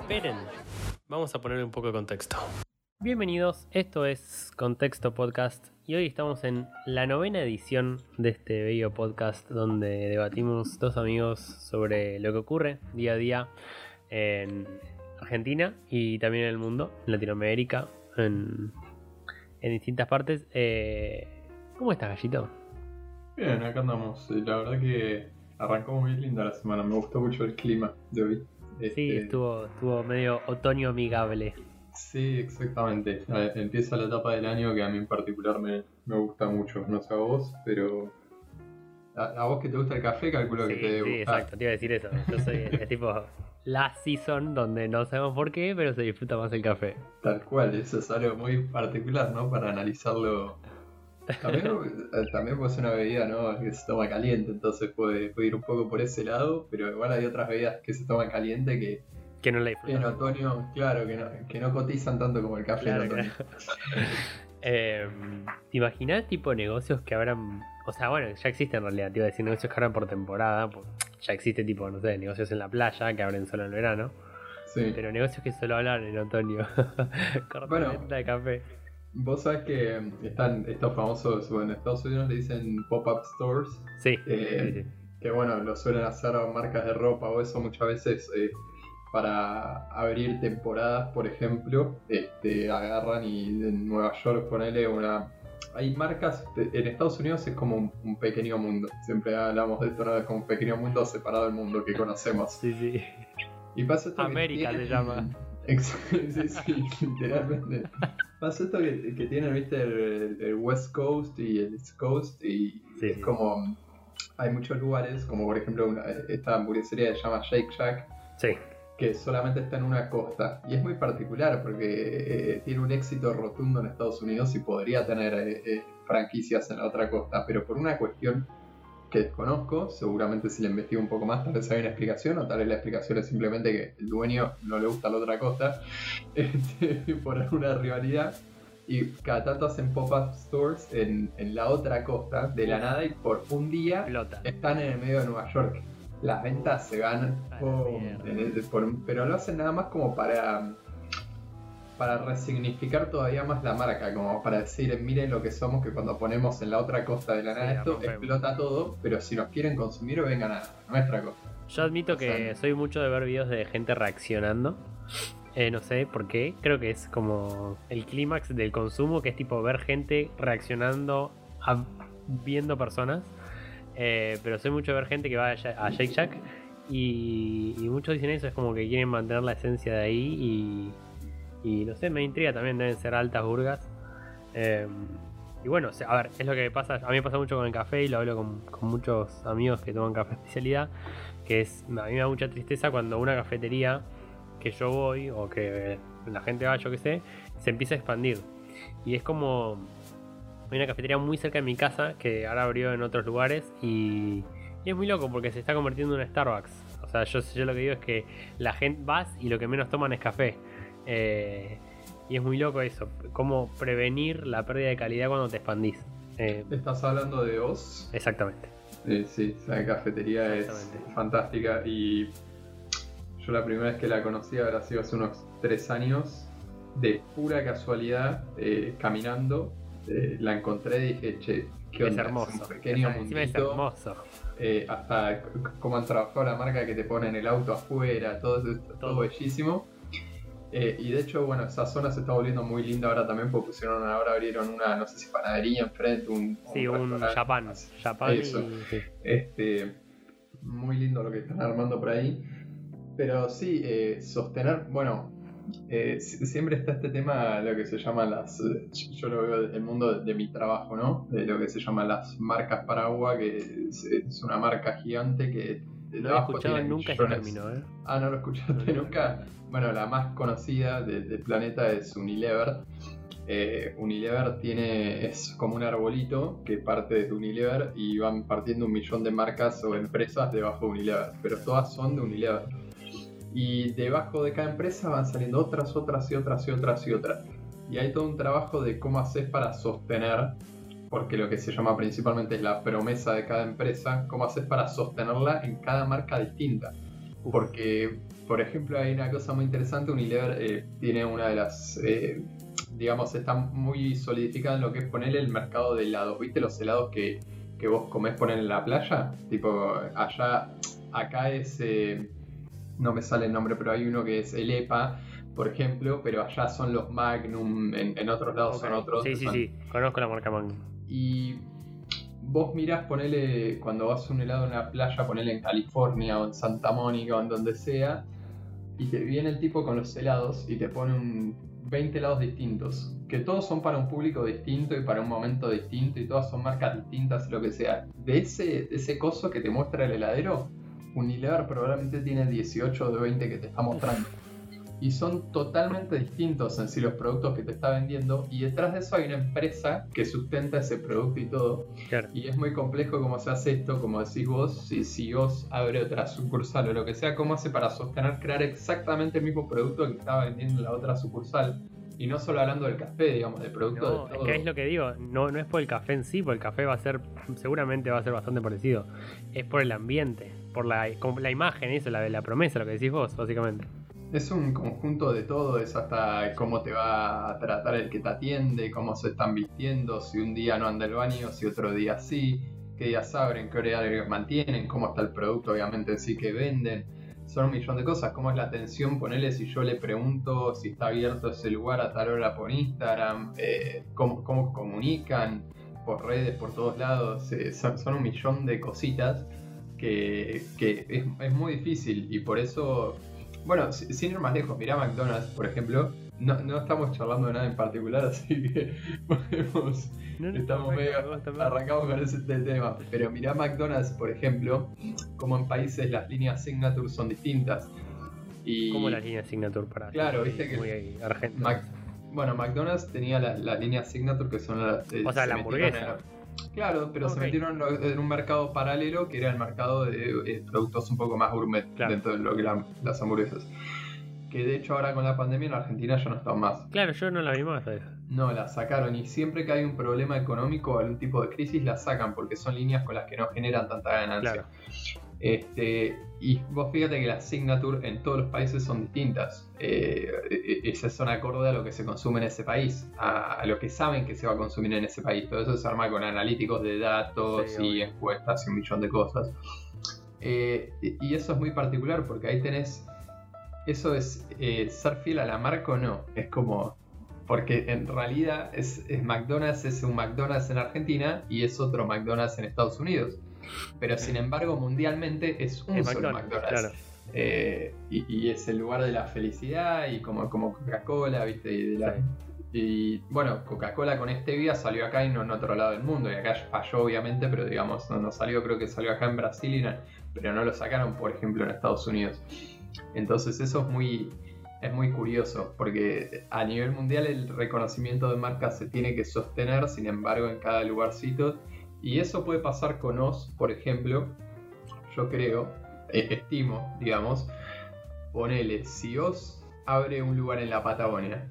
Esperen, vamos a ponerle un poco de contexto. Bienvenidos, esto es Contexto Podcast y hoy estamos en la novena edición de este bello podcast donde debatimos dos amigos sobre lo que ocurre día a día en Argentina y también en el mundo, en Latinoamérica, en, en distintas partes. Eh, ¿Cómo estás, Gallito? Bien, acá andamos. Eh, La verdad que arrancó muy linda la semana. Me gustó mucho el clima de hoy. Sí, Este, estuvo, estuvo medio otoño amigable. Sí, exactamente. Empieza la etapa del año que a mí en particular me, me gusta mucho. No sé a vos, pero. A, a vos que te gusta el café, calculo Sí, que te debe sí, gustar. exacto, te iba a decir eso. Yo soy el, tipo la season donde no sabemos por qué, pero se disfruta más el café. Tal cual, eso es algo muy particular, ¿no? Para analizarlo. También, eh, también puede ser una bebida, ¿no? Que se toma caliente, entonces puede, puede ir un poco por ese lado, pero igual hay otras bebidas que se toman caliente que Que no la en disfrutamos. otoño, claro, que no, que no cotizan tanto como el café Claro, en otoño. Eh, ¿Te imaginas tipo negocios que abran? O sea, bueno, ya existen en realidad, te iba a decir negocios que abran por temporada. pues, ya existe tipo, no sé, negocios en la playa que abren solo en verano. Sí. Pero negocios que solo hablan en otoño. Corta Bueno. venta de café. Vos sabés que están estos famosos, bueno, en Estados Unidos le dicen pop-up stores, Sí, Eh, sí, sí. que bueno, lo suelen hacer marcas de ropa o eso muchas veces eh, para abrir temporadas, por ejemplo, este, agarran y en Nueva York ponele una... Hay marcas, en Estados Unidos es como un, un pequeño mundo, siempre hablamos de esto, ¿no? Es como un pequeño mundo separado del mundo que conocemos. Sí, sí. Y pasa esto América tienen- llama. Sí, sí, literalmente. Pasa esto que, que tienen, viste, el, el West Coast y el East Coast y Sí, es sí. como... Hay muchos lugares, como por ejemplo una- esta hamburguesería que se llama Shake Shack, Sí, que solamente está en una costa. Y es muy particular porque eh, tiene un éxito rotundo en Estados Unidos y podría tener eh, eh, franquicias en la otra costa, pero por una cuestión que desconozco, seguramente si le investigo un poco más, tal vez hay una explicación, o tal vez la explicación es simplemente que el dueño no le gusta la otra costa, este, por alguna rivalidad. Y cada tanto hacen pop-up stores en, en la otra costa de la nada y por un día están en el medio de Nueva York. Las ventas se van, el- por- pero lo hacen nada más como para para resignificar todavía más la marca, como para decir, miren lo que somos, que cuando ponemos en la otra costa de la nada Sí, esto, rompemos. explota todo, pero si nos quieren consumir, vengan a nuestra costa. Yo admito O que sea, soy mucho de ver videos de gente reaccionando. Eh, no sé por qué. Creo que es como el clímax del consumo, que es tipo ver gente reaccionando a viendo personas. Eh, pero soy mucho de ver gente que va a, a Shake Shack y, y muchos dicen eso, es como que quieren mantener la esencia de ahí y, y no sé, me intriga también, deben ser altas burgas. Eh, y bueno, a ver, es lo que pasa, a mí me pasa mucho con el café y lo hablo con, con muchos amigos que toman café especialidad, que es, a mí me da mucha tristeza cuando una cafetería que yo voy o que la gente va, yo que sé, se empieza a expandir. Y es como, hay una cafetería muy cerca de mi casa que ahora abrió en otros lugares y, es muy loco porque se está convirtiendo en un Starbucks. O sea, yo, yo lo que digo es que la gente vas y lo que menos toman es café. Eh, y es muy loco eso, cómo prevenir la pérdida de calidad cuando te expandís. Eh, Estás hablando de Oz, exactamente. Eh, sí, esa cafetería es fantástica y yo la primera vez que la conocí habrá sido hace unos tres años, de pura casualidad, eh, caminando, la encontré y dije, che, qué Es onda, hermoso. un pequeño es hermoso. eh, hasta cómo han trabajado la marca que te pone en el auto afuera, todo, todo, Todo. bellísimo. Eh, y de hecho, bueno, esa zona se está volviendo muy linda ahora también porque pusieron ahora abrieron una, no sé si panadería enfrente, un, Sí, un restaurante. Japan. Japan Eso. y- sí. Este, muy lindo lo que están armando por ahí. Pero sí, eh, sostener, bueno, eh, si- siempre está este tema, lo que se llama las, yo lo veo desde el mundo de, de mi trabajo, ¿no? De lo que se llama las marcas para agua, que es, es una marca gigante que... No debajo escuchado nunca ese término, ¿eh? Ah, no lo escuchaste No, nunca. Bueno, la más conocida de- del planeta es Unilever. Eh, Unilever tiene es como un arbolito que parte de Unilever y van partiendo un millón de marcas o empresas debajo de Unilever, pero todas son de Unilever. Y debajo de cada empresa van saliendo otras, otras y otras y otras y otras. Y hay todo un trabajo de cómo haces para sostener porque lo que se llama principalmente es la promesa de cada empresa, cómo haces para sostenerla en cada marca distinta. Porque, por ejemplo, hay una cosa muy interesante, Unilever eh, tiene una de las, eh, digamos, está muy solidificada en lo que es ponerle el mercado de helados. ¿Viste los helados que, que vos comés poner en la playa? Tipo, allá, acá es, eh, no me sale el nombre, pero hay uno que es el EPA, por ejemplo, pero allá son los Magnum, en, otros lados son otros. Sí, sí, sí, conozco la marca Magnum. Y vos mirás, ponele, cuando vas un helado en la playa, ponele en California o en Santa Mónica o en donde sea, y te viene el tipo con los helados y te pone un 20 helados distintos, que todos son para un público distinto y para un momento distinto y todas son marcas distintas, lo que sea. De ese, ese coso que te muestra el heladero, Unilever probablemente tiene 18 de 20 que te está mostrando y son totalmente distintos en sí los productos que te está vendiendo y detrás de eso hay una empresa que sustenta ese producto y todo. Y es muy complejo cómo se hace esto, como decís vos, si, si vos abre otra sucursal o lo que sea, cómo hace para sostener, crear exactamente el mismo producto que estaba vendiendo en la otra sucursal. Y no solo hablando del café, digamos, del producto de todo. Es que es lo que digo, no, no es por el café en sí, porque el café va a ser, seguramente va a ser bastante parecido. Es por el ambiente, por la, la imagen, eso, la de la promesa, lo que decís vos, básicamente. Es un conjunto de todo, es hasta cómo te va a tratar el que te atiende, cómo se están vistiendo, si un día no anda el baño, si otro día sí, qué días abren, qué horarios mantienen, cómo está el producto obviamente sí que venden. Son un millón de cosas, cómo es la atención, ponele si yo le pregunto si está abierto ese lugar a tal hora por Instagram, eh, cómo, comunican por redes, por todos lados, eh, son, un millón de cositas que, es, es muy difícil y por eso bueno, sin ir más lejos, mirá McDonald's, por ejemplo. No, no estamos charlando de nada en particular, así que podemos. estamos medio arrancamos con ese tema. Pero mirá McDonald's, por ejemplo, como en países las líneas Signature son distintas. Y, ¿Cómo las líneas Signature para Claro, viste que. Muy bueno, McDonald's tenía la, la línea Signature que son las. o sea, la hamburguesa. Claro, pero se metieron en un mercado paralelo que era el mercado de eh, productos un poco más gourmet dentro de lo que eran las hamburguesas. Que de hecho ahora con la pandemia en Argentina ya no están más. Claro, yo no la vi más. No, la sacaron y siempre que hay un problema económico o algún tipo de crisis la sacan porque son líneas con las que no generan tanta ganancia. Claro. Este, y vos fíjate que las signature en todos los países son distintas. Eh, e, e, esas son acorde a lo que se consume en ese país, a, lo que saben que se va a consumir en ese país. Todo eso se arma con analíticos de datos y encuestas y un millón de cosas. Eh, y eso es muy particular porque ahí tenés. Eso es eh, ser fiel a la marca o no. Es como. Porque en realidad es, es McDonald's, es un McDonald's en Argentina y es otro McDonald's en Estados Unidos pero sin embargo mundialmente es un solo McDonald's. Eh, y, es el lugar de la felicidad y como, como Coca-Cola, ¿viste? Y, bueno, Coca-Cola con este stevia salió acá y no en otro lado del mundo. Y acá falló, obviamente, pero digamos, no, salió, creo que salió acá en Brasil, pero no lo sacaron, por ejemplo, en Estados Unidos. Entonces, eso es muy, es muy curioso, porque a nivel mundial el reconocimiento de marcas se tiene que sostener, sin embargo, en cada lugarcito y eso puede pasar con Oz, por ejemplo, yo creo, e, estimo, digamos, ponele, si Oz abre un lugar en la Patagonia,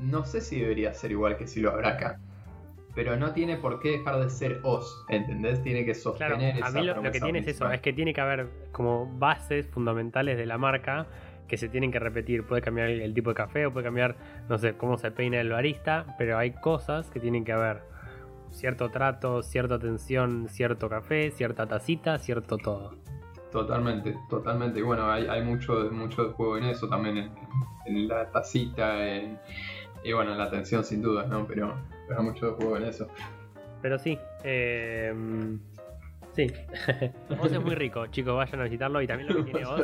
no sé si debería ser igual que si lo abre acá. Pero no tiene por qué dejar de ser Oz, ¿entendés? Tiene que sostener claro, A mí lo, que tiene es eso, es que tiene que haber como bases fundamentales de la marca que se tienen que repetir. Puede cambiar el tipo de café o puede cambiar, no sé, cómo se peina el barista, pero hay cosas que tienen que haber cierto trato, cierta atención, cierto café, cierta tacita, cierto todo. Totalmente, totalmente. Y bueno, hay, hay mucho, mucho juego en eso también, en, la tacita, en, y bueno, en la atención sin duda, ¿no? Pero, pero hay mucho juego en eso. Pero sí, eh, Sí. Oz es muy rico, chicos, vayan a visitarlo. Y también lo que tiene Oz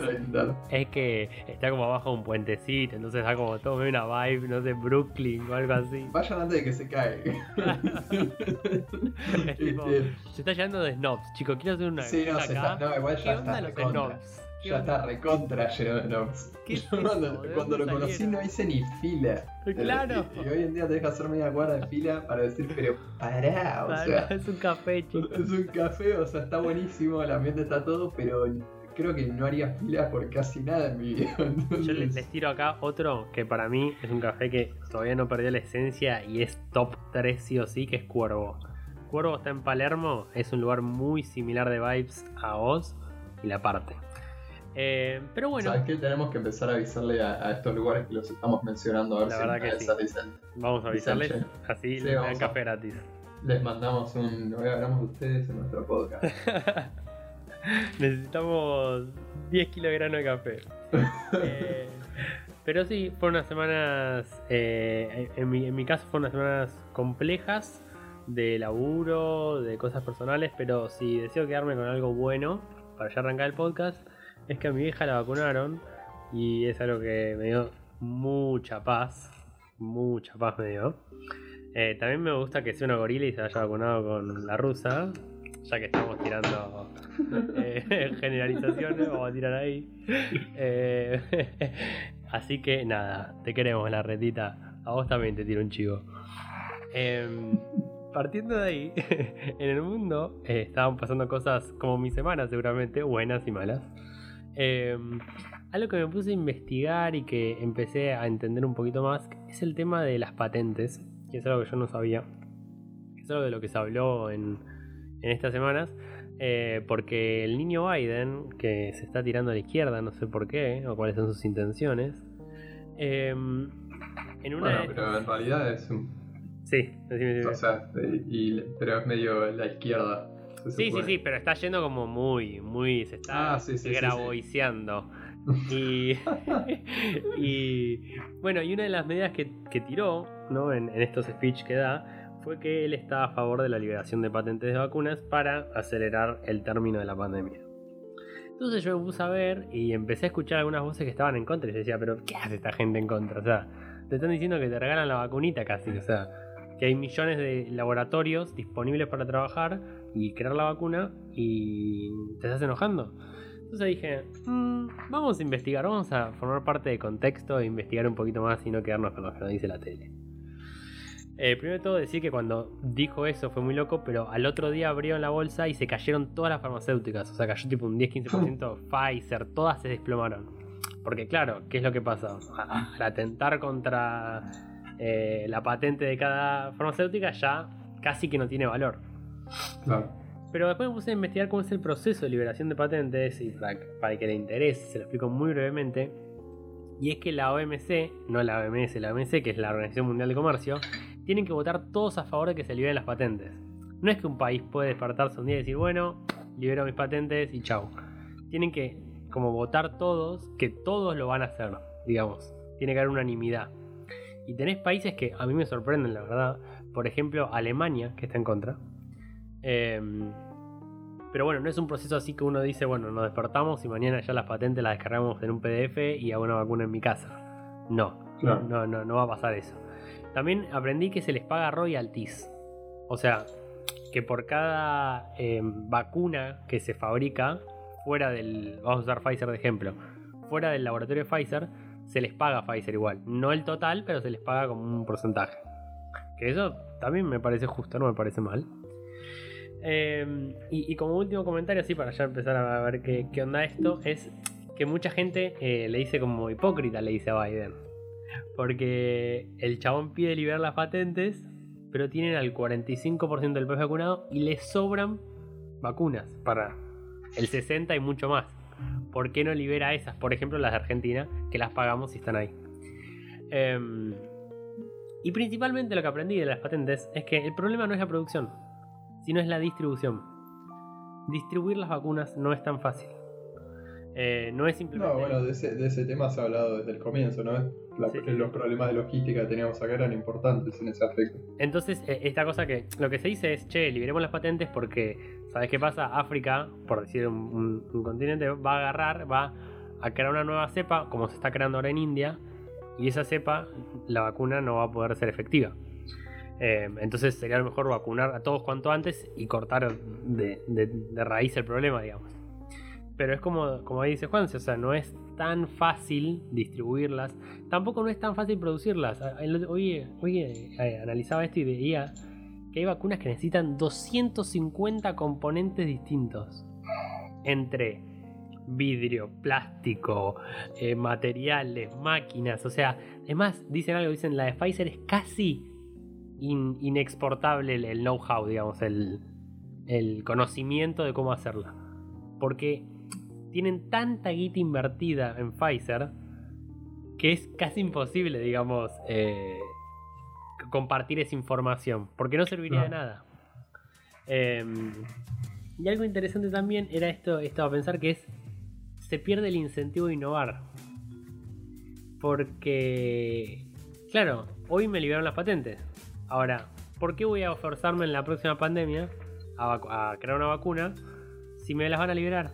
es que está como abajo de un puentecito, entonces da como todo una vibe, no sé, Brooklyn o algo así. Vayan antes de que se caiga. Este, se está llenando de snobs, chicos. Quiero hacer una. Sí, no, se está, no, igual ya está. Los snobs? Ya está recontra lleno de snobs. cuando, lo conocí no hice ni fila. Claro. Y, hoy en día te deja hacer media cuadra de fila para decir, pero pará, o sea. Es un café, chicos. Es un café, o sea, está buenísimo, el ambiente está todo, pero creo que no haría fila por casi nada en mi vida. Yo les, les tiro acá otro que para mí es un café que todavía no perdió la esencia y es top 3 sí o sí, que es Cuervo. Cuervo está en Palermo, es un lugar muy similar de vibes a Oz y la parte. Eh, pero bueno, ¿Sabes qué? Tenemos que empezar a avisarle a, a estos lugares que los estamos mencionando a ver La si verdad que sí. dicen. vamos a avisarles, Dicen, así Sí, les dan café gratis. Les mandamos un. Hoy hablamos de ustedes en nuestro podcast. Necesitamos 10 kilos de grano de café. Eh, pero sí, fueron unas semanas, eh, en, mi, en mi caso fueron unas semanas complejas de laburo, de cosas personales, pero si deseo quedarme con algo bueno para ya arrancar el podcast, es que a mi vieja la vacunaron y es algo que me dio mucha paz, mucha paz me dio. Eh, también me gusta que sea una gorila y se haya vacunado con la rusa, ya que estamos tirando eh, generalizaciones, vamos a tirar ahí. Eh, así que nada, te queremos la retita. A vos también te tiro un chivo. Em, partiendo de ahí, en el mundo estaban pasando cosas como mi semana seguramente, buenas y malas. Em, algo que me puse a investigar y que empecé a entender un poquito más es el tema de las patentes, que es algo que yo no sabía. que Es algo de lo que se habló en, en estas semanas. eh, porque el niño Biden, que se está tirando a la izquierda, no sé por qué, o cuáles son sus intenciones. em, en una Bueno, de- pero en realidad es un. Sí, decime, decime. O sea, y, pero es medio la izquierda. Sí, sí, sí, pero está yendo como muy, muy, se está Ah, sí, sí, sí, sí. graboiceando. Y, y bueno, y una de las medidas que, que tiró ¿no? en, en estos speech que da fue que él está a favor de la liberación de patentes de vacunas para acelerar el término de la pandemia. Entonces yo me puse a ver y empecé a escuchar algunas voces que estaban en contra y yo decía, pero ¿qué hace esta gente en contra? O sea, te están diciendo que te regalan la vacunita casi, o sea, que hay millones de laboratorios disponibles para trabajar y crear la vacuna y te estás enojando. Entonces dije, "Mm, vamos a investigar, vamos a formar parte de contexto e investigar un poquito más y no quedarnos con lo que nos dice la tele. Eh, primero de todo decir que cuando dijo eso fue muy loco, pero al otro día abrieron la bolsa y se cayeron todas las farmacéuticas. O sea, cayó tipo un 10-15% Pfizer, todas se desplomaron. Porque claro, ¿qué es lo que pasa? Al atentar contra eh, la patente de cada farmacéutica ya casi que no tiene valor. Claro. Pero después me puse a investigar cómo es el proceso de liberación de patentes y para, para que le interese, se lo explico muy brevemente. Y es que la OMC, no la OMS, la OMC, que es la Organización Mundial de Comercio, tienen que votar todos a favor de que se liberen las patentes. No es que un país puede despertarse un día y decir, bueno, libero mis patentes y chau. Tienen que como votar todos, que todos lo van a hacer, digamos. Tiene que haber unanimidad. Y tenés países que a mí me sorprenden, la verdad. Por ejemplo, Alemania, que está en contra. Em, pero bueno, no es un proceso así que uno dice, bueno, nos despertamos y mañana ya las patentes las descargamos en un PDF y hago una vacuna en mi casa. No, Claro. no, no, no va a pasar eso. También aprendí que se les paga royalties. O sea, que por cada em, vacuna que se fabrica fuera del. Vamos a usar Pfizer de ejemplo. Fuera del laboratorio de Pfizer, se les paga a Pfizer igual. No el total, pero se les paga como un porcentaje. Que eso también me parece justo, no me parece mal. Eh, y, como último comentario, así para ya empezar a ver qué, onda esto, es que mucha gente eh, le dice como hipócrita, le dice a Biden. Porque el chabón pide liberar las patentes, pero tienen al 45% del país vacunado y le sobran vacunas para el 60% y mucho más. ¿Por qué no libera esas? Por ejemplo, las de Argentina, que las pagamos y están ahí. Em, y principalmente lo que aprendí de las patentes es que el problema no es la producción, sino es la distribución. Distribuir las vacunas no es tan fácil. Eh, no es simplemente. No, bueno, de ese, de ese tema se ha hablado desde el comienzo, ¿no? La- Sí. Los problemas de logística que teníamos acá eran importantes en ese aspecto. Entonces, eh, esta cosa que lo que se dice es, che, liberemos las patentes porque, ¿sabes qué pasa? África, por decir un, un- un continente, va a agarrar, va a crear una nueva cepa, como se está creando ahora en India, y esa cepa, la vacuna no va a poder ser efectiva. Eh, entonces sería mejor vacunar a todos cuanto antes y cortar de, raíz el problema, digamos. Pero es como, como dice Juan, o sea, no es tan fácil distribuirlas, tampoco no es tan fácil producirlas. Oye, eh, analizaba esto y veía que hay vacunas que necesitan 250 componentes distintos. Entre vidrio, plástico, eh, materiales, máquinas. O sea, es más, dicen algo, dicen la de Pfizer es casi inexportable el, know-how, digamos, el, el conocimiento de cómo hacerla. Porque tienen tanta guita invertida en Pfizer que es casi imposible, digamos, eh, compartir esa información, porque no serviría de nada. Em, y algo interesante también era esto, esto a pensar que es, se pierde el incentivo de innovar. Porque, claro, hoy me liberaron las patentes. Ahora, ¿por qué voy a forzarme en la próxima pandemia a, a crear una vacuna si me las van a liberar?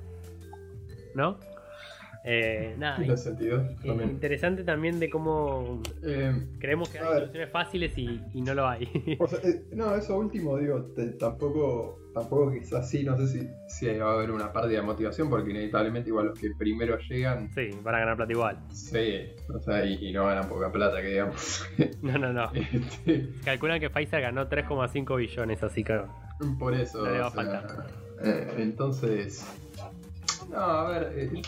¿No? Eh, nada, interesante también de cómo eh, creemos que hay soluciones fáciles y, no lo hay. Eh, no, eso último, digo, tampoco, tampoco quizás sí, no sé si, si va a haber una pérdida de motivación, porque inevitablemente igual los que primero llegan... Sí, van a ganar plata igual. Sí, o sea, y, no ganan poca plata, que digamos. No, no, no. Este, Calculan que Pfizer ganó 3,5 billones, así que... Por eso. le va a faltar. entonces... No, a ver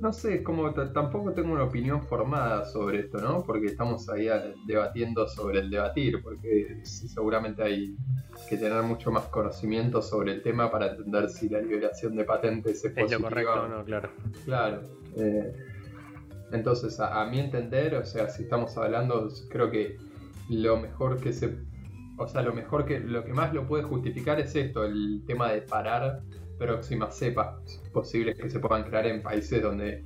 no sé, como tampoco tengo una opinión formada sobre esto, ¿no? Porque estamos ahí debatiendo sobre el debatir, porque seguramente hay que tener mucho más conocimiento sobre el tema para entender si la liberación de patentes es, es lo correcto o no, claro. Claro. Eh, entonces, a, a, mi entender, o sea, si estamos hablando, creo que lo mejor que se, o sea, lo mejor que, lo que más lo puede justificar es esto, el tema de parar próximas cepas posibles que se puedan crear en países donde...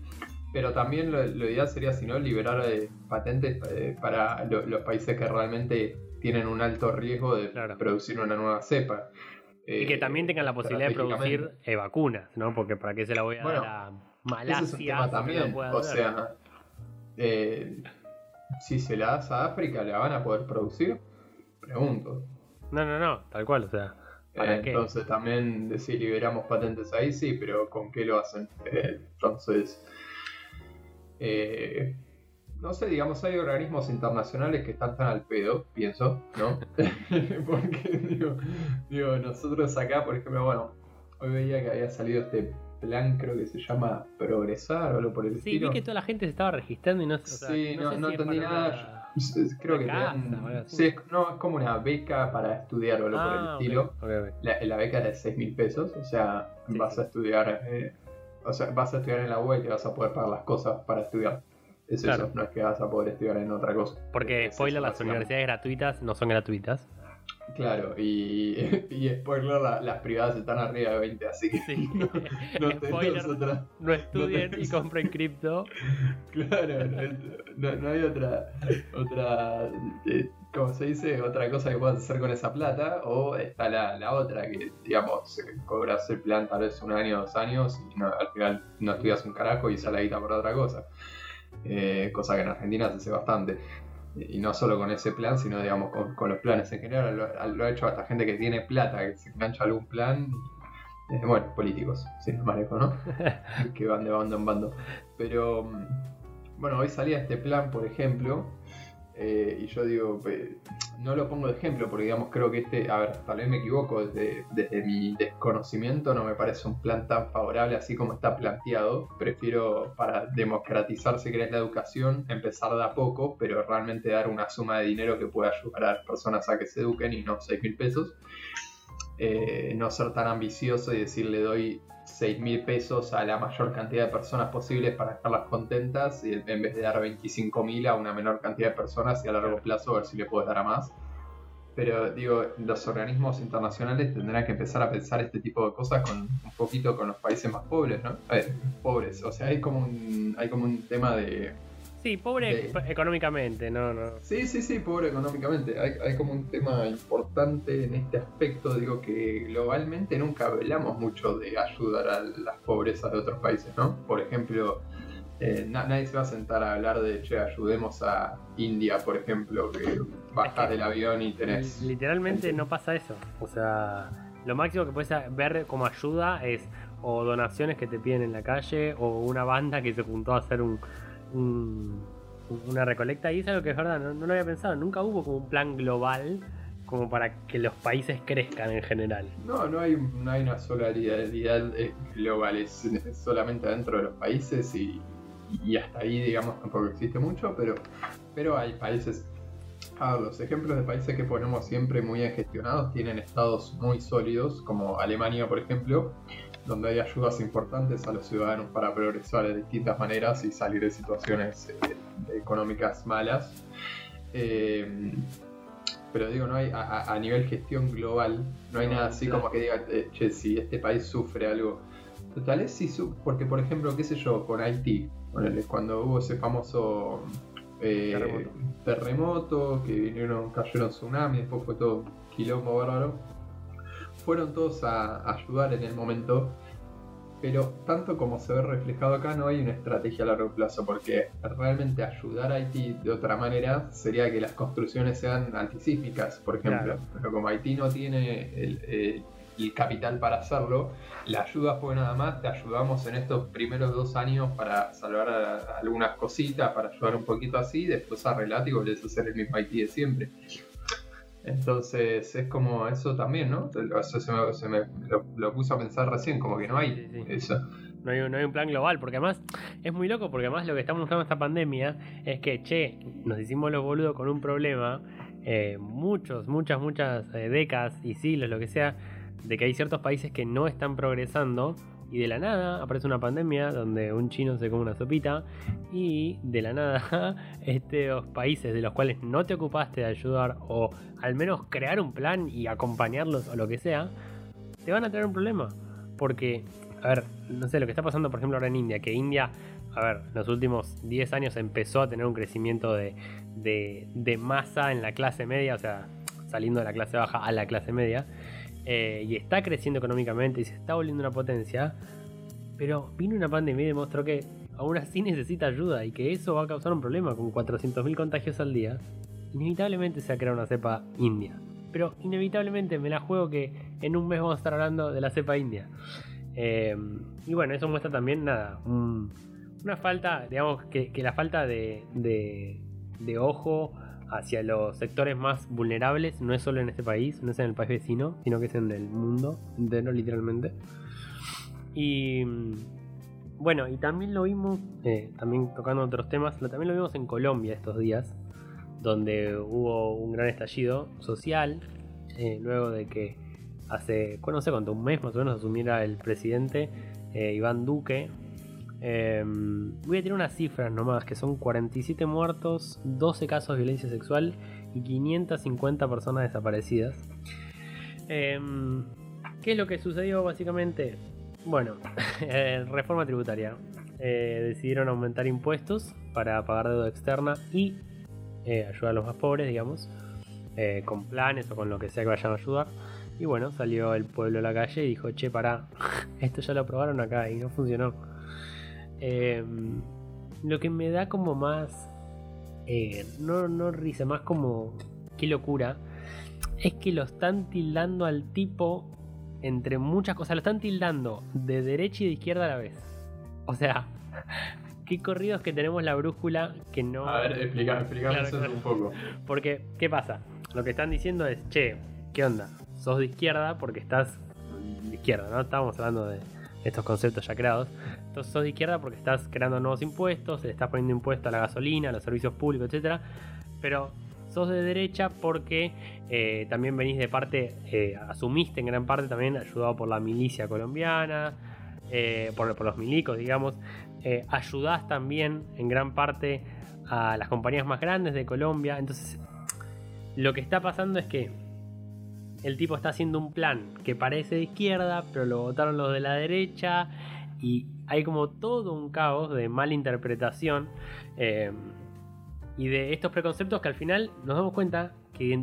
Pero también lo, ideal sería, si no, liberar eh, patentes eh, para los países que realmente tienen un alto riesgo de producir una nueva cepa. y que también tengan la posibilidad de producir eh, vacunas, ¿no? Porque para qué se la voy a dar a Malasia. también. o sea, si se la das a África, ¿la van a poder producir? Pregunto. No, no, no, tal cual, o sea. Entonces también si liberamos patentes ahí, sí, pero ¿con qué lo hacen? Eh, entonces, eh, no sé, digamos, hay organismos internacionales que están tan al pedo, pienso, ¿no? Porque digo, digo, nosotros acá, por ejemplo, bueno, hoy veía que había salido este plan, creo que se llama Progresar o algo por el estilo. Sí, vi que toda la gente se estaba registrando y no, sí, no, no, entendí nada. Creo que sí, no, es como una beca para estudiar o algo por el ah, estilo. La, beca es de 6 mil pesos, o sea, vas a estudiar, eh, o sea, vas a estudiar en la web y te vas a poder pagar las cosas para estudiar. Es eso, no es que vas a poder estudiar en otra cosa. Porque, spoiler, las universidades gratuitas no son gratuitas. Claro, y, y spoiler, las privadas están arriba de 20, así que sí. no, no, no estudien y compren cripto. Claro, no, hay otra, otra eh, como se dice, otra cosa que puedas hacer con esa plata, o está la, la otra, que digamos, cobras el plan tal vez un año, dos años, y al final no estudias un carajo y sale guita por otra cosa. Eh, cosa que en Argentina se hace bastante y no solo con ese plan, sino digamos con, los planes en general. Lo, ha hecho hasta gente que tiene plata, que se engancha algún plan. Eh, bueno, políticos, sin sí, manejo, ¿no? que van de bando en bando. Pero, mm, bueno, hoy salía este plan, por ejemplo, eh, y yo digo, no lo pongo de ejemplo porque digamos creo que este, a ver, tal vez me equivoco, desde, desde mi desconocimiento no me parece un plan tan favorable así como está planteado. Prefiero para democratizar si querés la educación, empezar de a poco, pero realmente dar una suma de dinero que pueda ayudar a las personas a que se eduquen y no 6 mil pesos. Eh, no ser tan ambicioso y decirle doy 6 mil pesos a la mayor cantidad de personas posibles para dejarlas contentas y en vez de dar 25 mil a una menor cantidad de personas y a largo plazo ver si le puedo dar a más. Pero digo, los organismos internacionales tendrán que empezar a pensar este tipo de cosas con un poquito con los países más pobres, ¿no? pobres, o sea, hay como un, hay como un tema de Sí, pobre económicamente, no, no. Sí, sí, sí, pobre económicamente. Hay, hay, como un tema importante en este aspecto, digo que globalmente nunca hablamos mucho de ayudar a las pobrezas de otros países, ¿no? Por ejemplo, eh, nadie se va a sentar a hablar de, che, ayudemos a India, por ejemplo, que bajas del avión y tenés... Literalmente no pasa eso, o sea, lo máximo que puedes ver como ayuda es o donaciones que te piden en la calle o una banda que se juntó a hacer un una recolecta y es algo que es verdad, no, lo había pensado, nunca hubo como un plan global como para que los países crezcan en general. No, no hay, no hay una solidaridad eh, global, es solamente dentro de los países y, y hasta ahí, digamos, tampoco existe mucho, pero, pero hay países Ah, los ejemplos de países que ponemos siempre muy gestionados tienen estados muy sólidos, como Alemania, por ejemplo, donde hay ayudas importantes a los ciudadanos para progresar de distintas maneras y salir de situaciones eh, económicas malas. Eh, pero digo, no hay a, nivel gestión global, no hay nada así como que diga, eh, che, si este país sufre algo. Tal vez sí, porque por ejemplo, qué sé yo, con Haití, cuando hubo ese famoso terremoto. que vinieron, cayeron tsunami, después fue todo quilombo bárbaro. Fueron todos a ayudar en el momento, pero tanto como se ve reflejado acá, no hay una estrategia a largo plazo, porque realmente ayudar a Haití de otra manera sería que las construcciones sean antisísmicas, por ejemplo. Pero como Haití no tiene el, el capital para hacerlo. La ayuda fue nada más, te ayudamos en estos primeros dos años para salvar algunas cositas, para ayudar un poquito así, después arreglate y volvés a hacer el mismo IT de siempre. Entonces es como eso también, ¿no? Eso se me, lo, puse a pensar recién, como que no hay eso. No hay, no hay, un plan global, porque además es muy loco, porque además lo que estamos mostrando esta pandemia es que, che, nos hicimos los boludos con un problema, eh, muchos, muchas, muchas eh, décadas y siglos, lo que sea, de que hay ciertos países que no están progresando y de la nada aparece una pandemia donde un chino se come una sopita y de la nada estos países de los cuales no te ocupaste de ayudar o al menos crear un plan y acompañarlos o lo que sea, te van a tener un problema. Porque, a ver, no sé, lo que está pasando por ejemplo ahora en India, que India, a ver, en los últimos 10 años empezó a tener un crecimiento de, de, de masa en la clase media, o sea, saliendo de la clase baja a la clase media. Eh, y está creciendo económicamente y se está volviendo una potencia, pero vino una pandemia y demostró que aún así necesita ayuda y que eso va a causar un problema con 400.000 contagios al día. Inevitablemente se va a crear una cepa india. Pero inevitablemente me la juego que en un mes vamos a estar hablando de la cepa india. Eh, y bueno, eso muestra también nada, una falta, digamos que, la falta de, ojo hacia los sectores más vulnerables, no es solo en este país, no es en el país vecino, sino que es en el mundo entero, literalmente. Y bueno, y también lo vimos, eh, también tocando otros temas, también lo vimos en Colombia estos días, donde hubo un gran estallido social, eh, luego de que hace, no sé cuánto, un mes más o menos asumiera el presidente eh, Iván Duque, Em, voy a tener unas cifras nomás, que son 47 muertos, 12 casos de violencia sexual y 550 personas desaparecidas. Em, ¿Qué es lo que sucedió básicamente? Bueno, eh, reforma tributaria. Eh, decidieron aumentar impuestos para pagar deuda externa y eh, ayudar a los más pobres, digamos, con planes o con lo que sea que vayan a ayudar. Y bueno, salió el pueblo a la calle y dijo, che, para esto ya lo probaron acá y no funcionó. Em, lo que me da como más. Eh, no, no risa, más como. Qué locura. Es que lo están tildando al tipo entre muchas cosas. Lo están tildando de derecha y de izquierda a la vez. O sea, qué corridos que tenemos la brújula que no. A ver, explica, eso un poco. Porque, ¿qué pasa? Lo que están diciendo es, che, ¿qué onda? Sos de izquierda porque estás de izquierda, ¿no? Estábamos hablando de estos conceptos ya creados. Entonces sos de izquierda porque estás creando nuevos impuestos, le estás poniendo impuesto a la gasolina, a los servicios públicos, etc. Pero sos de derecha porque eh, también venís de parte, eh, asumiste en gran parte también ayudado por la milicia colombiana, eh, por, por, los milicos, digamos. ayudás también en gran parte a las compañías más grandes de Colombia. Entonces, lo que está pasando es que el tipo está haciendo un plan que parece de izquierda, pero lo votaron los de la derecha y hay como todo un caos de mala interpretación eh, y de estos preconceptos que al final nos damos cuenta que,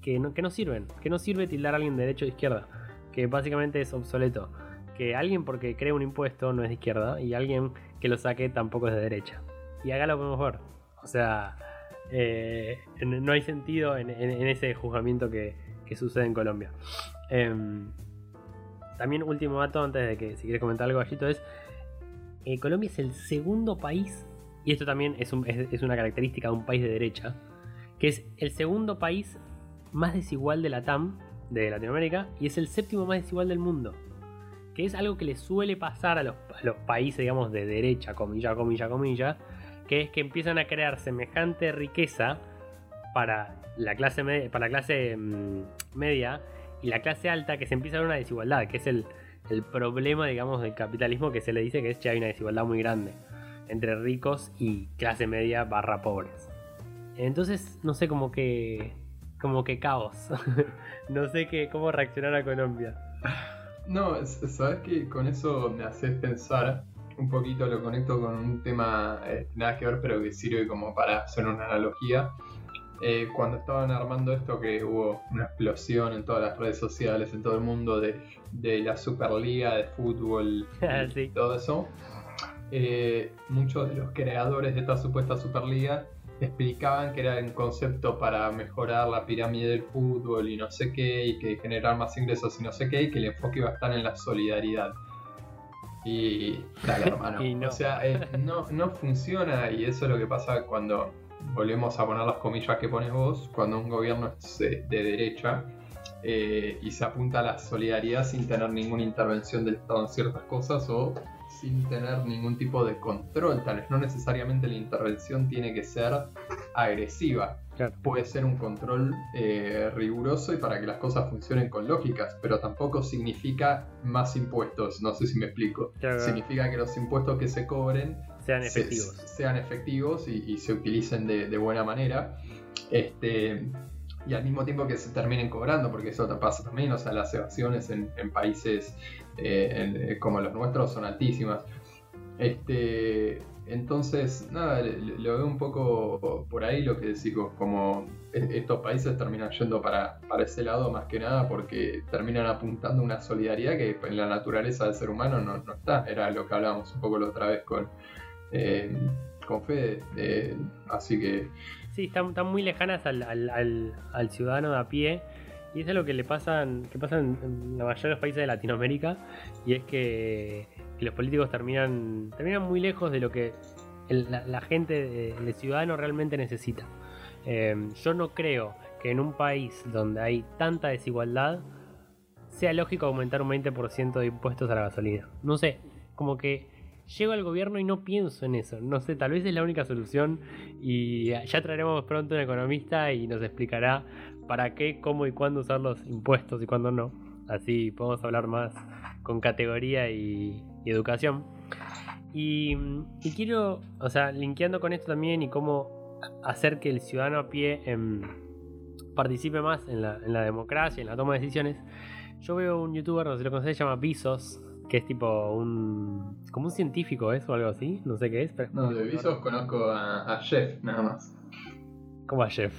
que, no, que no sirven, que no sirve tildar a alguien de derecha o de izquierda, que básicamente es obsoleto, que alguien porque crea un impuesto no es de izquierda y alguien que lo saque tampoco es de derecha. Y acá lo podemos ver, o sea, eh, no hay sentido en ese juzgamiento que, sucede en Colombia. Em, también último dato antes de que si quieres comentar algo, Gallito, es eh, Colombia es el segundo país, y esto también es, una característica de un país de derecha, que es el segundo país más desigual de la TAM, de Latinoamérica, y es el séptimo más desigual del mundo. Que es algo que le suele pasar a los, a los países, digamos, de derecha, comilla, comilla, comilla, que es que empiezan a crear semejante riqueza para la clase, para la clase mm, media y la clase alta que se empieza a ver una desigualdad, que es el, el problema, digamos, del capitalismo que se le dice que es que hay una desigualdad muy grande entre ricos y clase media barra pobres. Entonces, no sé, como que. como que caos. no sé qué, cómo reaccionar a Colombia. No, sabes que con eso me haces pensar un poquito, lo conecto con un tema eh, nada que ver, pero que sirve como para hacer una analogía. Eh, cuando estaban armando esto, que hubo una explosión en todas las redes sociales, en todo el mundo, de, de la Superliga de fútbol y Sí. todo eso, eh, muchos de los creadores de esta supuesta Superliga explicaban que era un concepto para mejorar la pirámide del fútbol y no sé qué, y que generar más ingresos y no sé qué, y que el enfoque iba a estar en la solidaridad. Y dale, hermano. Y no. O sea, eh, no, no funciona y eso es lo que pasa cuando volvemos a poner las comillas que pones vos, cuando un gobierno es eh, de derecha eh, y se apunta a la solidaridad sin tener ninguna intervención del Estado en ciertas cosas o sin tener ningún tipo de control. Tal vez no necesariamente la intervención tiene que ser agresiva. Claro. Puede ser un control eh, riguroso y para que las cosas funcionen con lógicas, pero tampoco significa más impuestos. No sé si me explico. Claro. Significa que los impuestos que se cobren Sean se- efectivos. sean efectivos y, y se utilicen de, de buena manera. Este, y al mismo tiempo que se terminen cobrando, porque eso te pasa también, o sea, las evasiones en, en países eh, en- eh, como los nuestros son altísimas. Este, entonces, nada, lo veo un poco por ahí lo que decís, como estos países terminan yendo para, para ese lado más que nada porque terminan apuntando una solidaridad que en la naturaleza del ser humano no, no está. Era lo que hablábamos un poco la otra vez con, eh, con Fede. así que Sí, están, muy lejanas al, ciudadano de a pie. Y eso es lo que le pasa, en- que pasa en, la mayoría de los países de Latinoamérica. Y es que, los políticos terminan, terminan muy lejos de lo que la, gente, el ciudadano realmente necesita. Eh, yo no creo que en un país donde hay tanta desigualdad sea lógico aumentar un 20% de impuestos a la gasolina. No sé, como que llego al gobierno y no pienso en eso. No sé, tal vez es la única solución y ya traeremos pronto un economista y nos explicará para qué, cómo y cuándo usar los impuestos y cuándo no. Así podemos hablar más con categoría y, educación. Y, y quiero, o sea, linkeando con esto también y cómo hacer que el ciudadano a pie em, participe más en la, en la democracia, en la toma de decisiones. Yo veo un youtuber, no sé si lo conocés, se llama Visos, que es tipo un. como un científico, ¿es? O algo así, no sé qué es. Pero no, de Visos conozco a, a Jeff nada más. ¿Cómo a Jeff?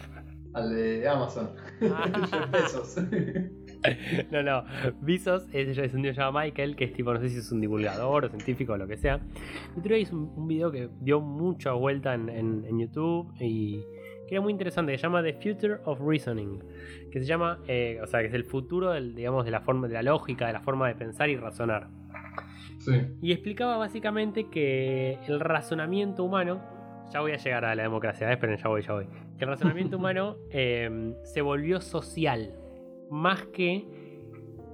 Al de Amazon. Jeff Bezos. no, no. Visos es, es un tío llamado Michael, que es tipo, no sé si es un divulgador o científico o lo que sea. El otro día hizo un, un video que dio mucha vuelta en, en- en YouTube y que era muy interesante, que se llama The Future of Reasoning. Que se llama, eh, o sea, que es el futuro del, digamos, de la forma, de la lógica, de la forma de pensar y razonar. Sí. Y explicaba básicamente que el razonamiento humano, ya voy a llegar a la democracia, ¿eh? esperen, ya voy, ya voy. Que el razonamiento humano eh, se volvió social, más que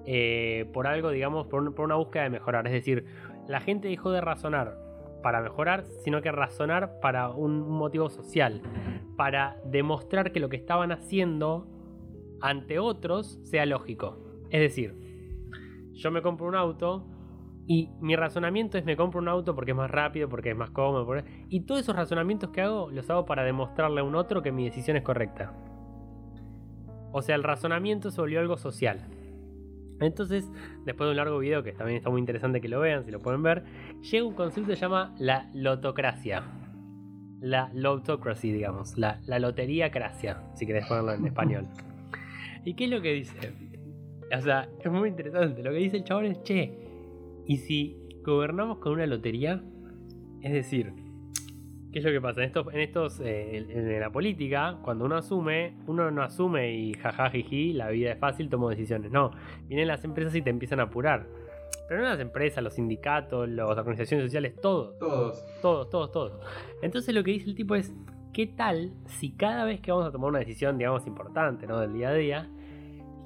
eh, por algo, digamos, por, un- por una búsqueda de mejorar. Es decir, la gente dejó de razonar para mejorar, sino que razonar para un motivo social, para demostrar que lo que estaban haciendo ante otros sea lógico. Es decir, yo me compro un auto y mi razonamiento es me compro un auto porque es más rápido, porque es más cómodo. Y todos esos razonamientos que hago los hago para demostrarle a un otro que mi decisión es correcta. O sea, el razonamiento se volvió algo social. Entonces, después de un largo video que también está muy interesante que lo vean, si lo pueden ver, llega un concepto que se llama la lotocracia. La lotocracy, digamos. La, la lotería cracia, si querés ponerlo en español. ¿Y qué es lo que dice? O sea, es muy interesante. Lo que dice el chabón es, che, ¿y si gobernamos con una lotería? Es decir, ¿qué es lo que pasa? En estos, en estos eh, en, en la política, cuando uno asume, uno no asume y jaja jiji, la vida es fácil, tomo decisiones. No, vienen las empresas y te empiezan a apurar. Pero no las empresas, los sindicatos, las organizaciones sociales, todos Todos. todos, todos, todos. Entonces lo que dice el tipo es, ¿qué tal si cada vez que vamos a tomar una decisión, digamos, importante, ¿no? Del día a día,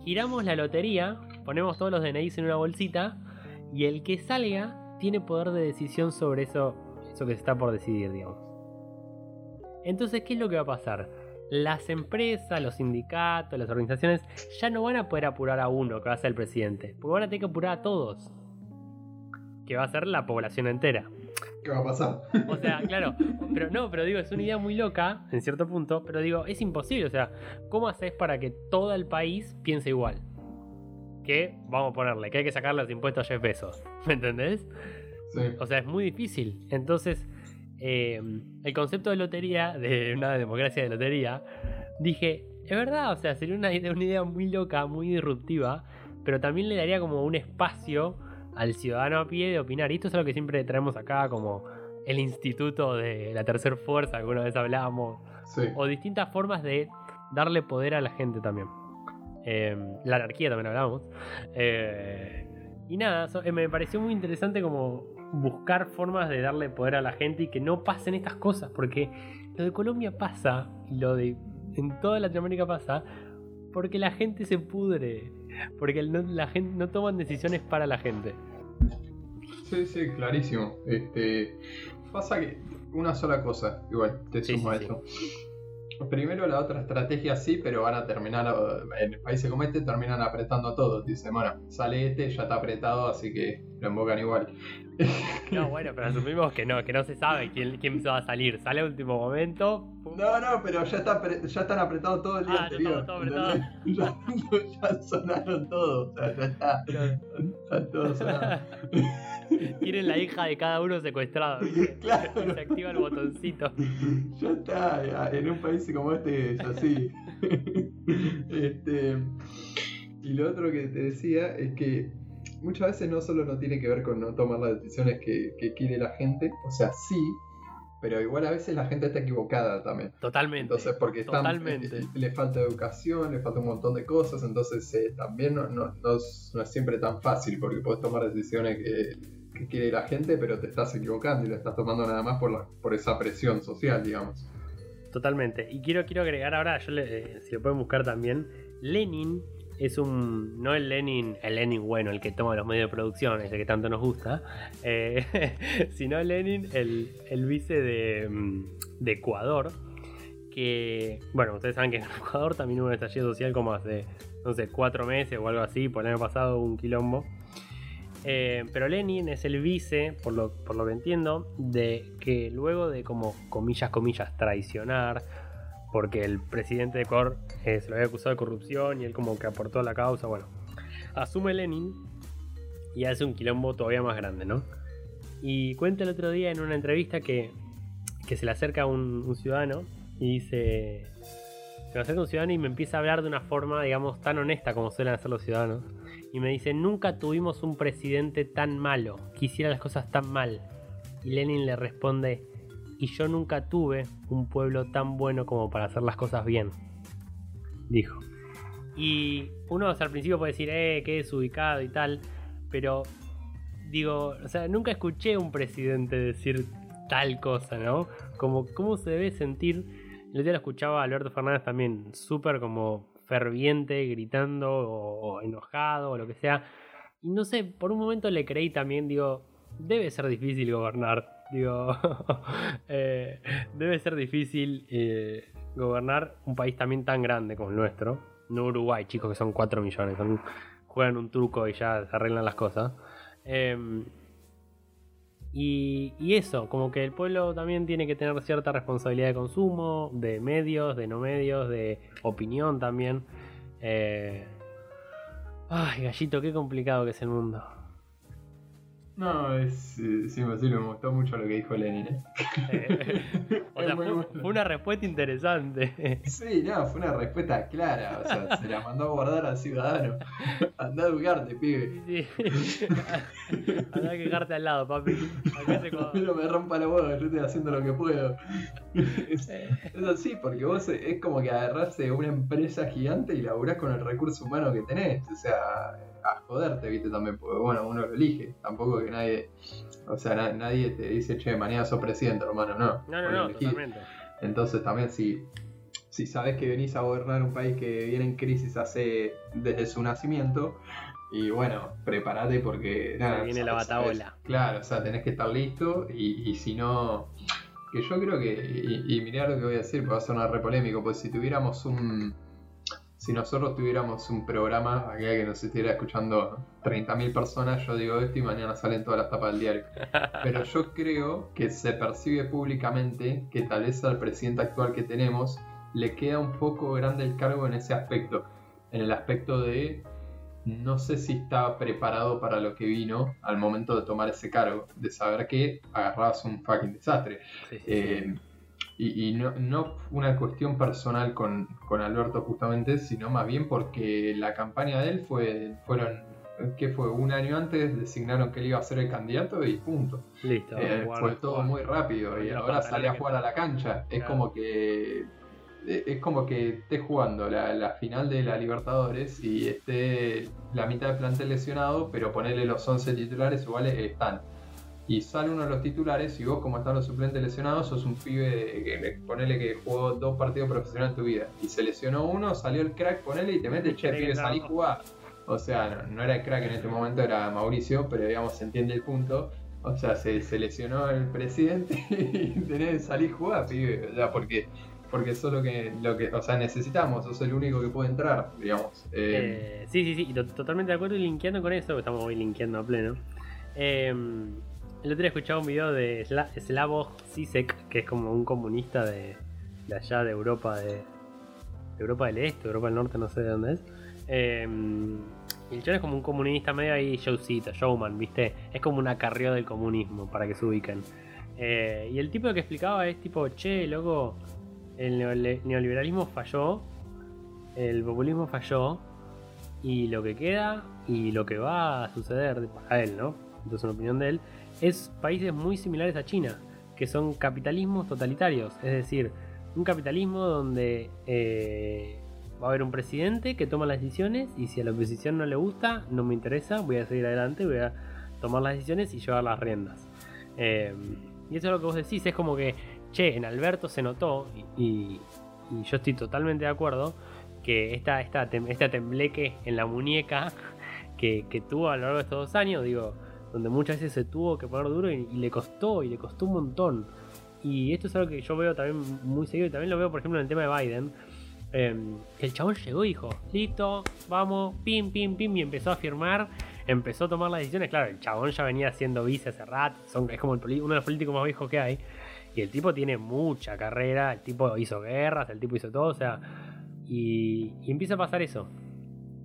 giramos la lotería, ponemos todos los DNIs en una bolsita y el que salga tiene poder de decisión sobre eso, eso que está por decidir, digamos. Entonces, ¿qué es lo que va a pasar? Las empresas, los sindicatos, las organizaciones ya no van a poder apurar a uno que va a ser el presidente, porque van a tener que apurar a todos, que va a ser la población entera. ¿Qué va a pasar? O sea, claro, pero no, pero digo, es una idea muy loca en cierto punto, pero digo, es imposible, o sea, ¿cómo haces para que todo el país piense igual? Que, vamos a ponerle, que hay que sacarle los impuestos a Jeff Bezos, ¿me entendés? Sí. O sea, es muy difícil. Entonces, eh, el concepto de lotería, de una democracia de lotería, dije, es verdad, o sea, sería una idea, una idea muy loca, muy disruptiva, pero también le daría como un espacio al ciudadano a pie de opinar. Y esto es algo que siempre traemos acá como el instituto de la tercera fuerza, alguna vez hablábamos, Sí. o distintas formas de darle poder a la gente también. Eh, la anarquía también hablamos. Eh, y nada, so- eh, me pareció muy interesante como buscar formas de darle poder a la gente y que no pasen estas cosas, porque lo de Colombia pasa, y lo de en toda Latinoamérica pasa, porque la gente se pudre, porque no, la gente no toman decisiones para la gente. Sí, sí, clarísimo. Este, pasa que una sola cosa, igual, te Sí, sumo a sí, eso. Primero la otra estrategia sí, pero van a terminar, eh, en países como este terminan apretando a todos. Dicen, bueno, sale este, ya está apretado, así que lo invocan igual. No, bueno, pero asumimos que no, que no se sabe quién, quién va a salir. Sale a último momento. pum. No, no, pero ya, está, ya están apretados todo el día Ah, anterior. todos ¿entendés? Ya, ya sonaron todos, o sea, ya está, está todo sonado. Tienen la hija de cada uno secuestrado. Claro. Se activa el botoncito. Ya está, ya, en un país como este es así. este, y lo otro que te decía es que muchas veces no solo no tiene que ver con no tomar las decisiones que, que quiere la gente, o sea, sí, pero igual a veces la gente está equivocada también. Totalmente. Entonces, porque están, Totalmente. eh, le falta educación, le falta un montón de cosas, entonces eh, también no, no- no es, no es siempre tan fácil, porque puedes tomar decisiones que, que quiere la gente, pero te estás equivocando y lo estás tomando nada más por, la, por esa presión social, digamos. Totalmente. Y quiero, quiero agregar ahora, yo le- eh, si lo pueden buscar también, Lenin es un. No el Lenin, el Lenin bueno, el que toma los medios de producción, ese que tanto nos gusta, eh, sino Lenin, el, el vice de, mm, de Ecuador. Que, bueno, ustedes saben que en Ecuador también hubo un estallido social como hace, no sé, cuatro meses o algo así, por el año pasado un quilombo. Eh, pero Lenin es el vice, por lo, por lo que entiendo, de que luego de como comillas, comillas, traicionar, porque el presidente de Ecuador eh, se lo había acusado de corrupción y él como que aportó a la causa, bueno, asume Lenin y hace un quilombo todavía más grande, ¿no? Y cuenta el otro día en una entrevista que, que se le acerca un, un ciudadano y dice, se me acerca un ciudadano y me empieza a hablar de una forma, digamos, tan honesta como suelen hacer los ciudadanos. Y me dice, nunca tuvimos un presidente tan malo, que hiciera las cosas tan mal. Y Lenin le responde, y yo nunca tuve un pueblo tan bueno como para hacer las cosas bien. Dijo. Y uno al principio puede decir, eh, que es ubicado y tal, pero digo, o sea, nunca escuché a un presidente decir tal cosa, ¿no? Como cómo se debe sentir. El otro día lo escuchaba a Alberto Fernández también, súper como ferviente, gritando o, o enojado o lo que sea. Y no sé, por un momento le creí también, digo, debe ser difícil gobernar. Digo, eh, debe ser difícil eh, gobernar un país también tan grande como el nuestro. No Uruguay, chicos, que son 4 millones. juegan un truco y ya se arreglan las cosas. Em, y, y eso, como que el pueblo también tiene que tener cierta responsabilidad de consumo, de medios, de no medios, de opinión también. Eh, Ay, gallito, qué complicado que es el mundo. No, es, eh, sí, me gustó mucho lo que dijo Lenin. ¿eh? O sea, Es muy fue, bueno. fue una respuesta interesante. Sí, no, fue una respuesta clara, o sea, se la mandó a guardar al ciudadano. Andá a educarte, pibe. Sí. Andá a quejarte al lado, papi. No me rompa la boca, yo estoy haciendo lo que puedo. Es, es así, porque vos es como que agarrás de una empresa gigante y laburás con el recurso humano que tenés. O sea, a joderte, viste, también, porque bueno, uno lo elige. Tampoco que nadie, o sea, na- nadie te dice, che, mañana sos presidente, hermano, no. No, no, no, totalmente. Entonces también si, si sabes que venís a gobernar un país que viene en crisis hace desde su nacimiento, y bueno, prepárate porque nada, viene la batabola. Claro, o sea, tenés que estar listo y, y si no, que yo creo que, y, y mirá lo que voy a decir, porque va a sonar re polémico, pues si tuviéramos un, si nosotros tuviéramos un programa, aquí que nos estuviera escuchando 30.000 personas, yo digo esto y mañana salen todas las tapas del diario. Pero yo creo que se percibe públicamente que tal vez al presidente actual que tenemos le queda un poco grande el cargo en ese aspecto. En el aspecto de no sé si estaba preparado para lo que vino al momento de tomar ese cargo, de saber que agarrabas un fucking desastre. Eh, y, no, no, una cuestión personal con, Alberto justamente, sino más bien porque la campaña de él fue, fueron, ¿qué fue? Un año antes designaron que él iba a ser el candidato y punto. Listo. Eh, fue todo muy rápido y ahora sale a jugar a la cancha. Es como que eh, es como que esté jugando la, la, final de la Libertadores y esté la mitad del plantel lesionado, pero ponerle los 11 titulares iguales están y sale uno de los titulares y vos como están los suplentes lesionados sos un pibe que ponele que jugó dos partidos profesionales en tu vida y se lesionó uno, salió el crack, ponele y te mete, che, pibe, salí a jugar. O sea, no, era el crack en este momento, era Mauricio, pero digamos se entiende el punto. O sea, se, se lesionó el presidente y tenés que salir a jugar, pibe, o sea, porque porque eso es lo que, lo que, o sea, necesitamos, sos el único que puede entrar, digamos. Eh, eh, sí, sí, sí, totalmente de acuerdo y linkeando con eso, estamos hoy linkeando a pleno. Eh, el otro día escuchaba un video de Slavoj Zizek, que es como un comunista de, allá de Europa, de, Europa del Este, Europa del Norte, no sé de dónde es. Em, y el chon es como un comunista medio ahí showcito, showman, ¿viste? Es como una carrera del comunismo, para que se ubiquen. Eh, y el tipo que explicaba es tipo, che, loco, el neoliberalismo falló, el populismo falló, y lo que queda y lo que va a suceder para él, ¿no? Entonces, una opinión de él, es países muy similares a China, que son capitalismos totalitarios, es decir, un capitalismo donde eh, va a haber un presidente que toma las decisiones y si a la oposición no le gusta, no me interesa, voy a seguir adelante, voy a tomar las decisiones y llevar las riendas. Eh, y eso es lo que vos decís, es como que, che, en Alberto se notó, y, yo estoy totalmente de acuerdo, que esta, esta, este tembleque en la muñeca que tuvo a lo largo de estos dos años, digo, donde muchas veces se tuvo que poner duro y, le costó, y le costó un montón. Y esto es algo que yo veo también muy seguido, y también lo veo, por ejemplo, en el tema de Biden. Em, el chabón llegó y dijo, listo, vamos, pim, pim, pim, y empezó a firmar, empezó a tomar las decisiones. Claro, el chabón ya venía siendo vice hace rato, es como uno de los políticos más viejos que hay. Y el tipo tiene mucha carrera, el tipo hizo guerras, el tipo hizo todo, o sea, y, y empieza a pasar eso.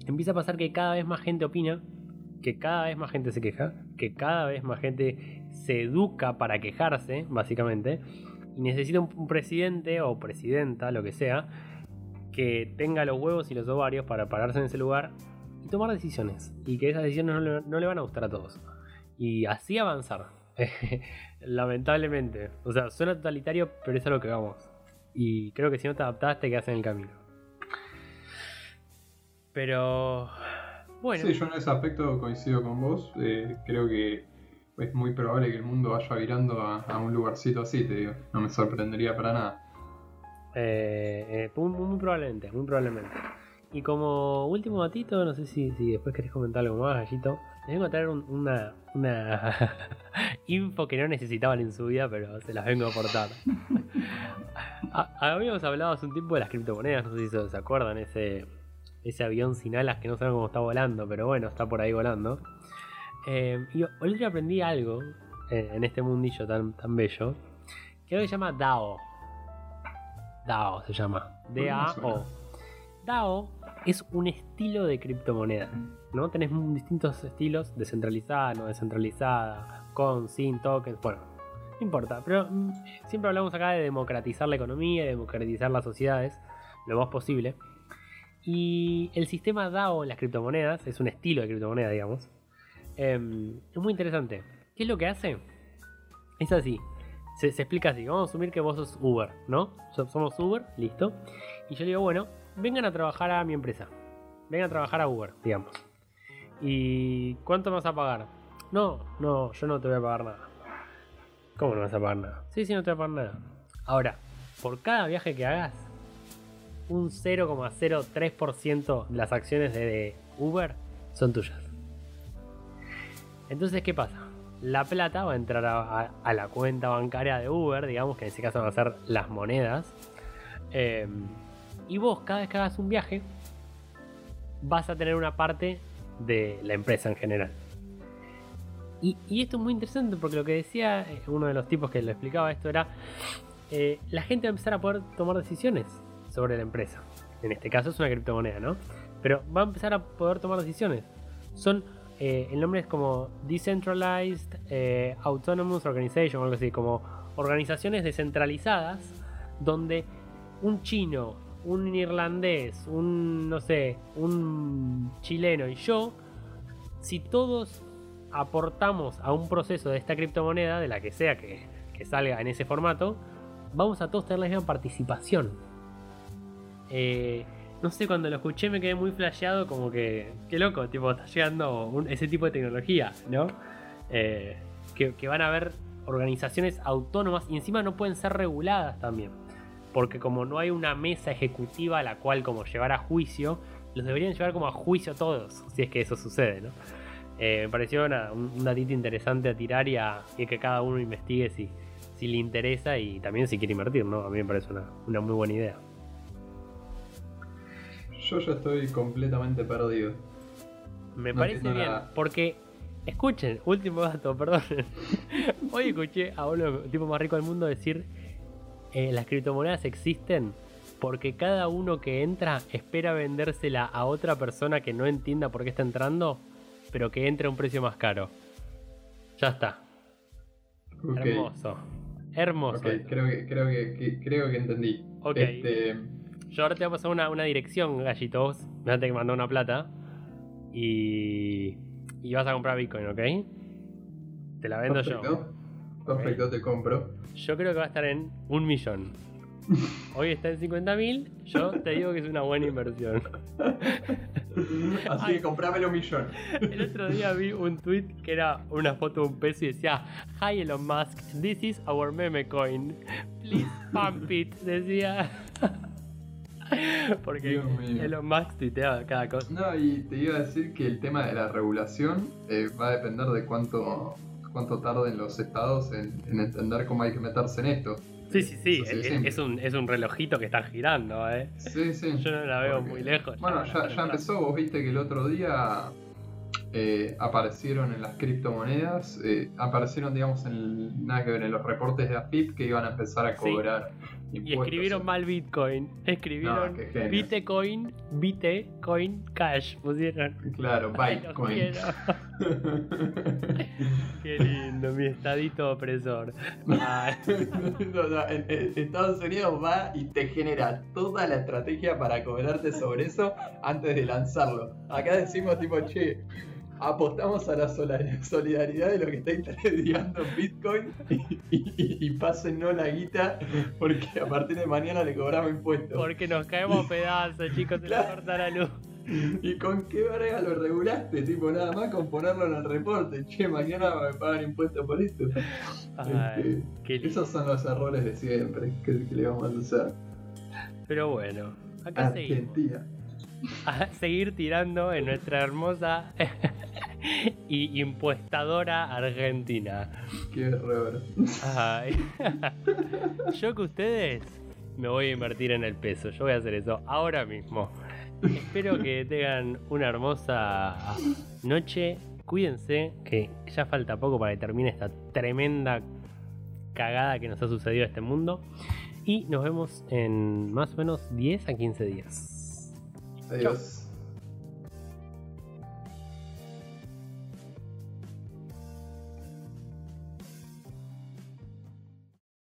Empieza a pasar que cada vez más gente opina que cada vez más gente se queja, que cada vez más gente se educa para quejarse, básicamente, y necesita un, presidente o presidenta, lo que sea, que tenga los huevos y los ovarios para pararse en ese lugar y tomar decisiones, y que esas decisiones no le, van a gustar a todos. Y así avanzar. Lamentablemente. O sea, suena totalitario, pero es a lo que vamos. Y creo que si no te adaptaste, te quedas en el camino. Pero Sí, yo en ese aspecto coincido con vos. Eh, creo que es muy probable que el mundo vaya virando a, un lugarcito así, te digo. No me sorprendería para nada. Eh, eh, muy, probablemente, muy probablemente. Y como último datito, no sé si, después querés comentar algo más, Gallito. Les vengo a traer una, una info que no necesitaban en su vida, pero se las vengo a aportar. Habíamos hablado hace un tiempo de las criptomonedas, no sé si se acuerdan, ese, ese avión sin alas que no saben cómo está volando, pero bueno, está por ahí volando. Eh, y hoy aprendí algo eh, en este mundillo tan, tan bello, que hoy se llama DAO. DAO se llama. D-A-O. DAO es un estilo de criptomoneda. ¿no? Tenés distintos estilos, descentralizada, no descentralizada, con, sin tokens, bueno, no importa. Pero mm, siempre hablamos acá de democratizar la economía, de democratizar las sociedades, lo más posible. Y el sistema DAO en las criptomonedas, es un estilo de criptomoneda, digamos, em, es muy interesante. ¿Qué es lo que hace? Es así. Se, explica así. Vamos a asumir que vos sos Uber, ¿no? Somos Uber, listo. Y yo digo, bueno, vengan a trabajar a mi empresa. Vengan a trabajar a Uber, digamos. ¿Y cuánto me vas a pagar? No, no, yo no te voy a pagar nada. ¿Cómo no vas a pagar nada? Sí, sí, no te voy a pagar nada. Ahora, por cada viaje que hagas, un 0,03% de las acciones de Uber son tuyas. Entonces, ¿qué pasa? La plata va a entrar a, la cuenta bancaria de Uber, digamos que en ese caso van a ser las monedas. Em, y vos, cada vez que hagas un viaje, vas a tener una parte de la empresa en general. Y, esto es muy interesante porque lo que decía eh, uno de los tipos que lo explicaba esto era, eh, la gente va a empezar a poder tomar decisiones sobre la empresa. En este caso es una criptomoneda, ¿no? Pero va a empezar a poder tomar decisiones. Son, eh, el nombre es como Decentralized Autonomous Organization algo así, como organizaciones descentralizadas donde un chino, un irlandés, un, no sé, un chileno y yo, si todos aportamos a un proceso de esta criptomoneda, de la que sea que, salga en ese formato, vamos a todos tener la misma participación. Eh, no sé, cuando lo escuché me quedé muy flasheado, como que, qué loco, tipo, está llegando ese tipo de tecnología, ¿no? Eh, que, van a haber organizaciones autónomas y encima no pueden ser reguladas también. Porque como no hay una mesa ejecutiva a la cual como llevar a juicio, los deberían llevar como a juicio todos, si es que eso sucede, ¿no? Eh, me pareció un, datito interesante a tirar y, a, que cada uno investigue si, si le interesa y también si quiere invertir, ¿no? A mí me parece una, muy buena idea. Yo ya estoy completamente perdido. Me parece bien, porque, escuchen, último dato, perdón. Hoy escuché a uno tipos más ricos del mundo decir, eh, las criptomonedas existen porque cada uno que entra espera vendérsela a otra persona que no entienda por qué está entrando pero que entre a un precio más caro. Ya está. Hermoso. Hermoso. creo que, creo que, creo que entendí. Ok. Este... Yo ahora te voy a pasar una, una dirección, gallitos. Me vas a que mandar una plata. Y. Y vas a comprar Bitcoin, ¿ok? Te la vendo yo. Perfecto, te compro. Yo creo que va a estar en un millón. Hoy está en 50.000, yo te digo que es una buena inversión. Así que comprámelo un millón. El otro día vi un tweet que era una foto de un peso y decía: Hi Elon Musk, this is our meme coin. Please pump it. Decía. Porque Elon Musk tuitea cada cosa. No, y te iba a decir que el tema de la regulación eh, va a depender de cuánto, cuánto tarden los estados en entender cómo hay que meterse en esto. Sí, sí, sí, es, un, es un relojito que está girando, ¿eh? Sí, sí. Yo no la veo muy lejos. Bueno, ya, ya, empezó, vos viste que el otro día eh, aparecieron en las criptomonedas, eh, aparecieron, digamos, en, nada que ver, en los reportes de AFIP que iban a empezar a cobrar. Y escribieron mal Bitcoin. Escribieron Bitcoin, Bitcoin Cash. Pusieron. Claro, Bitcoin. Qué lindo, mi estadito opresor. en Estados Unidos va y te genera toda la estrategia para cobrarte sobre eso antes de lanzarlo. Acá decimos tipo, che, apostamos a la solidaridad de lo que está intermediando en Bitcoin y, y, pásennos la guita porque a partir de mañana le cobramos impuestos. Porque nos caemos pedazos, chicos, se claro. corta la luz. ¿Y con qué verga lo regulaste? Tipo, nada más con ponerlo en el reporte. Che, mañana me pagan impuestos por esto. Este, esos son los errores de siempre que, le vamos a hacer. Pero bueno, acá Argentina. A seguir tirando en nuestra hermosa y impuestadora Argentina. Qué error. Yo que ustedes me voy a invertir en el peso. Yo voy a hacer eso ahora mismo. Espero que tengan una hermosa noche. Cuídense, que ya falta poco para que termine esta tremenda cagada que nos ha sucedido a este mundo. Y nos vemos en más o menos 10 a 15 días. Adiós.